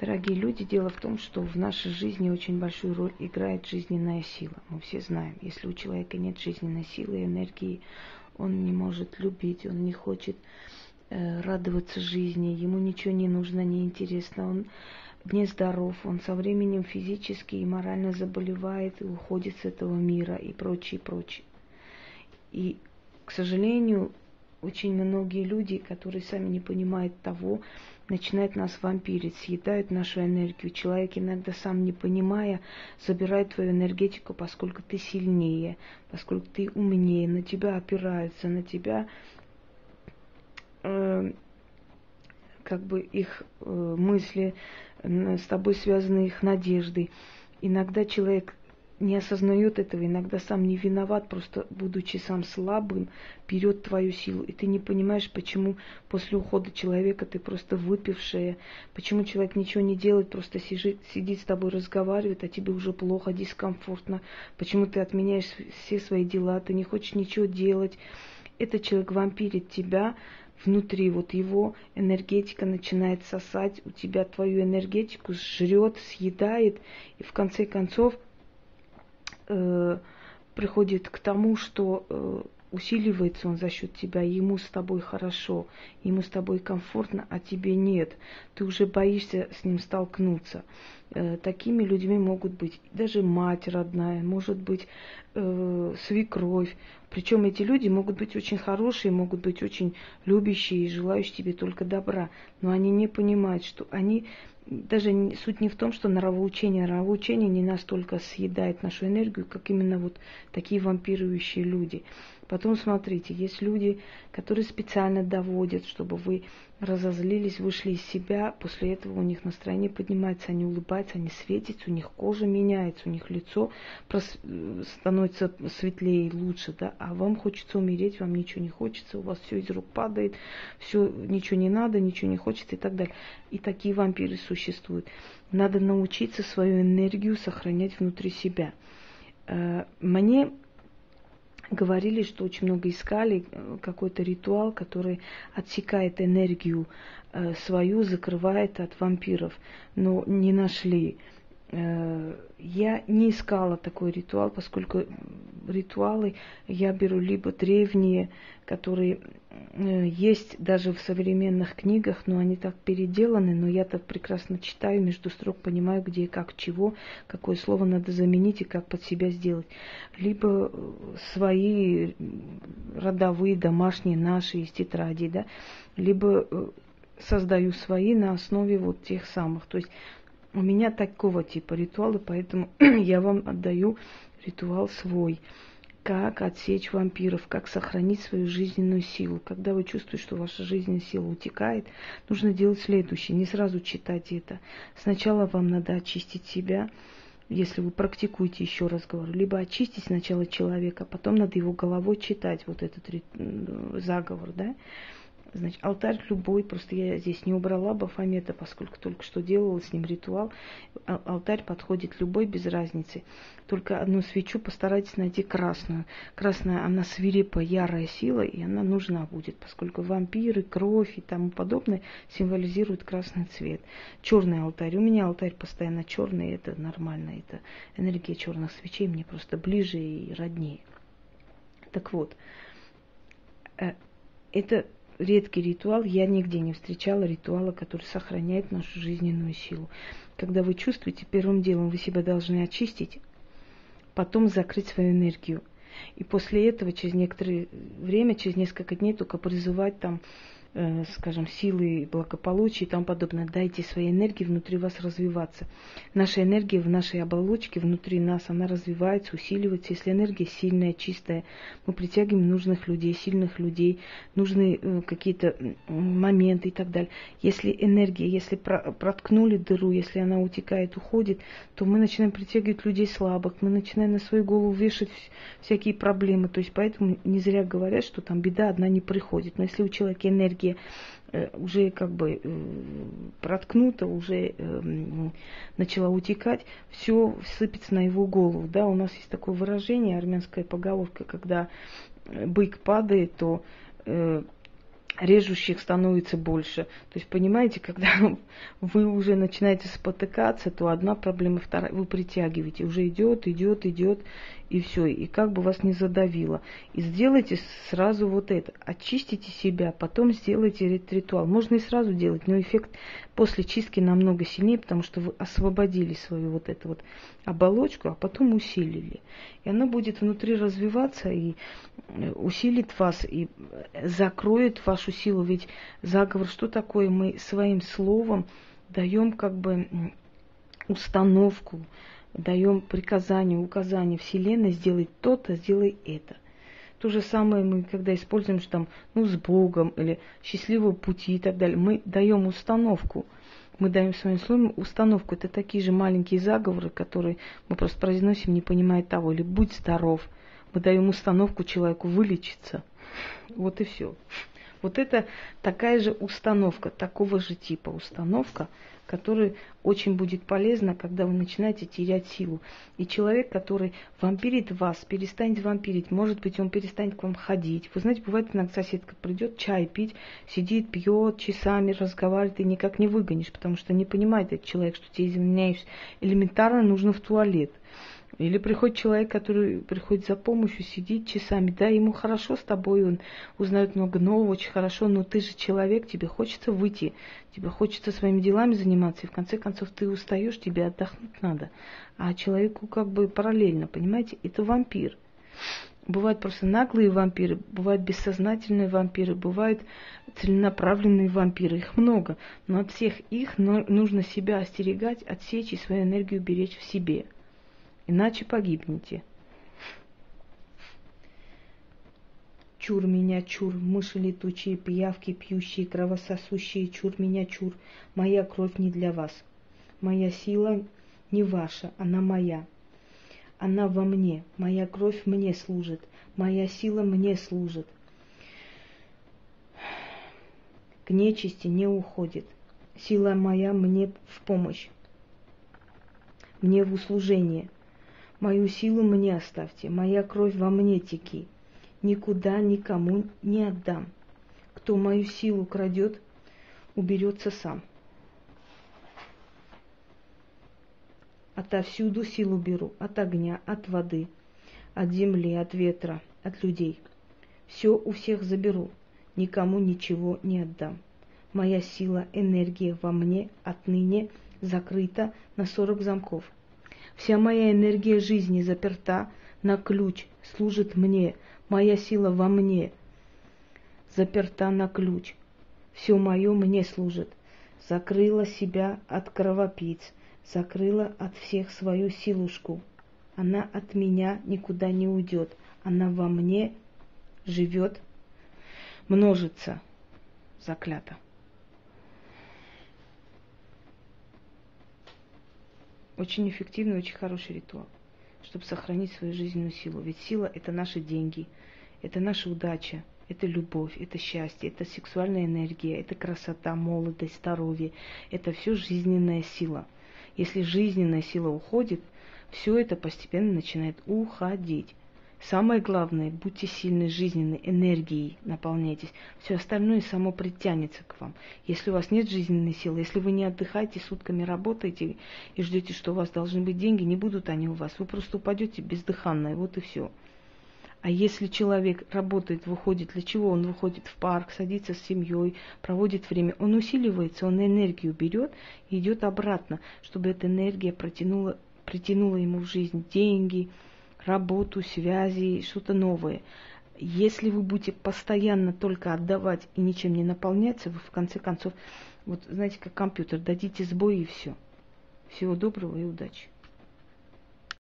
Дорогие люди, дело в том, что в нашей жизни очень большую роль играет жизненная сила. Мы все знаем, если у человека нет жизненной силы, энергии, он не может любить, он не хочет э, радоваться жизни, ему ничего не нужно, не интересно, он нездоров, он со временем физически и морально заболевает и уходит с этого мира и прочее, прочее. И, к сожалению, очень многие люди, которые сами не понимают того, начинают нас вампирить, съедают нашу энергию. Человек иногда сам не понимая, забирает твою энергетику, поскольку ты сильнее, поскольку ты умнее, на тебя опираются, на тебя э, как бы их э, мысли, э, с тобой связаны их надежды. Иногда человек не осознает этого, иногда сам не виноват, просто будучи сам слабым, берет твою силу. И ты не понимаешь, почему после ухода человека ты просто выпившая, почему человек ничего не делает, просто сидит, сидит с тобой, разговаривает, а тебе уже плохо, дискомфортно, почему ты отменяешь все свои дела, ты не хочешь ничего делать. Этот человек вампирит тебя, внутри вот его энергетика начинает сосать у тебя твою энергетику, жрет, съедает, и в конце концов э, приходит к тому, что э, усиливается он за счет тебя, ему с тобой хорошо, ему с тобой комфортно, а тебе нет. Ты уже боишься с ним столкнуться. Э, такими людьми могут быть даже мать родная, может быть э, свекровь. Причем эти люди могут быть очень хорошие, могут быть очень любящие и желающие тебе только добра. Но они не понимают, что они даже суть не в том, что нравоучение, нравоучение не настолько съедает нашу энергию, как именно вот такие вампирующие люди. Потом смотрите, есть люди, которые специально доводят, чтобы вы разозлились, вышли из себя, после этого у них настроение поднимается, они улыбаются, они светятся, у них кожа меняется, у них лицо становится светлее лучше, да, а вам хочется умереть, вам ничего не хочется, у вас все из рук падает, все, ничего не надо, ничего не хочется и так далее. И такие вампиры существуют. Надо научиться свою энергию сохранять внутри себя. Э, мне говорили, что очень много искали э, какой-то ритуал, который отсекает энергию э, свою, закрывает от вампиров, но не нашли. Э, я не искала такой ритуал, поскольку ритуалы я беру либо древние, которые есть даже в современных книгах, но они так переделаны, но я так прекрасно читаю, между строк понимаю, где и как, чего, какое слово надо заменить и как под себя сделать. Либо э, свои родовые, домашние, наши из тетради, да, либо создаю свои на основе вот тех самых. То есть у меня такого типа ритуалы, поэтому я вам отдаю ритуал свой. Как отсечь вампиров, как сохранить свою жизненную силу. Когда вы чувствуете, что ваша жизненная сила утекает, нужно делать следующее. Не сразу читать это. Сначала вам надо очистить себя, если вы практикуете, еще раз говорю, либо очистить сначала человека, потом надо его головой читать вот этот заговор, да, Значит, алтарь любой, просто я здесь не убрала Бафомета, поскольку только что делала с ним ритуал. А, алтарь подходит любой без разницы. Только одну свечу постарайтесь найти красную. Красная, она свирепая, ярая сила, и она нужна будет, поскольку вампиры, кровь и тому подобное символизируют красный цвет. Черный алтарь. У меня алтарь постоянно черный, это нормально, это энергия черных свечей мне просто ближе и роднее. Так вот, э, это редкий ритуал, я нигде не встречала ритуала, который сохраняет нашу жизненную силу. Когда вы чувствуете, первым делом вы себя должны очистить, потом закрыть свою энергию. И после этого, через некоторое время, через несколько дней, только призывать там скажем, силы, благополучия и тому подобное. Дайте своей энергии внутри вас развиваться. Наша энергия в нашей оболочке, внутри нас, она развивается, усиливается. Если энергия сильная, чистая, мы притягиваем нужных людей, сильных людей, нужные э, какие-то моменты и так далее. Если энергия, если проткнули дыру, если она утекает, уходит, то мы начинаем притягивать людей слабых, мы начинаем на свою голову вешать всякие проблемы. То есть поэтому не зря говорят, что там беда одна не приходит. Но если у человека энергия энергия э, уже как бы э, проткнута, уже э, начала утекать, все сыпется на его голову. Да, у нас есть такое выражение, армянская поговорка, когда бык падает, то режущих становится больше. То есть, понимаете, когда вы уже начинаете спотыкаться, то одна проблема, вторая, вы притягиваете, уже идет, идет, идет, и все, и как бы вас не задавило. И сделайте сразу вот это, очистите себя, потом сделайте ритуал. Можно и сразу делать, но эффект после чистки намного сильнее, потому что вы освободили свою вот эту вот оболочку, а потом усилили. И она будет внутри развиваться и э, усилит вас, и закроет вашу силу. Ведь заговор, что такое? Мы своим словом даем как бы установку, даем приказание, указание Вселенной сделать то-то, сделай это. То же самое мы, когда используем, что там, ну, с Богом или счастливого пути и так далее, мы даем установку. Мы даем своим словом установку. Это такие же маленькие заговоры, которые мы просто произносим, не понимая того. Или будь здоров. Мы даем установку человеку вылечиться. Вот и все. Вот это такая же установка, такого же типа установка, которая очень будет полезна, когда вы начинаете терять силу. И человек, который вампирит вас, перестанет вампирить, может быть, он перестанет к вам ходить. Вы знаете, бывает иногда соседка придет чай пить, сидит, пьет, часами разговаривает, и никак не выгонишь, потому что не понимает этот человек, что тебе, извиняюсь, элементарно нужно в туалет. Или приходит человек, который приходит за помощью, сидит часами, да, ему хорошо с тобой, он узнает много нового, очень хорошо, но ты же человек, тебе хочется выйти, тебе хочется своими делами заниматься, и в конце концов ты устаешь, тебе отдохнуть надо. А человеку как бы параллельно, понимаете, это вампир. Бывают просто наглые вампиры, бывают бессознательные вампиры, бывают целенаправленные вампиры, их много. Но от всех их нужно себя остерегать, отсечь и свою энергию беречь в себе – иначе погибнете. Чур меня, чур, мыши летучие, пиявки пьющие, кровососущие, чур меня, чур, моя кровь не для вас. Моя сила не ваша, она моя. Она во мне, моя кровь мне служит, моя сила мне служит. К нечисти не уходит. Сила моя мне в помощь, мне в услужение – Мою силу мне оставьте, моя кровь во мне теки. Никуда никому не отдам. Кто мою силу крадет, уберется сам. Отовсюду силу беру, от огня, от воды, от земли, от ветра, от людей. Все у всех заберу, никому ничего не отдам. Моя сила, энергия во мне отныне закрыта на сорок замков – Вся моя энергия жизни заперта на ключ, служит мне, моя сила во мне, заперта на ключ. Все мое мне служит. Закрыла себя от кровопийц, закрыла от всех свою силушку. Она от меня никуда не уйдет. Она во мне живет, множится. Заклято. Очень эффективный, очень хороший ритуал, чтобы сохранить свою жизненную силу. Ведь сила – это наши деньги, это наша удача, это любовь, это счастье, это сексуальная энергия, это красота, молодость, здоровье. Это все жизненная сила. Если жизненная сила уходит, все это постепенно начинает уходить. Самое главное, будьте сильны жизненной энергией, наполняйтесь. Все остальное само притянется к вам. Если у вас нет жизненной силы, если вы не отдыхаете, сутками работаете и ждете, что у вас должны быть деньги, не будут они у вас. Вы просто упадете бездыханно, вот и все. А если человек работает, выходит, для чего он выходит в парк, садится с семьей, проводит время, он усиливается, он энергию берет и идет обратно, чтобы эта энергия протянула, притянула ему в жизнь деньги, работу, связи, что-то новое. Если вы будете постоянно только отдавать и ничем не наполняться, вы в конце концов, вот знаете, как компьютер, дадите сбой и все. Всего доброго и удачи.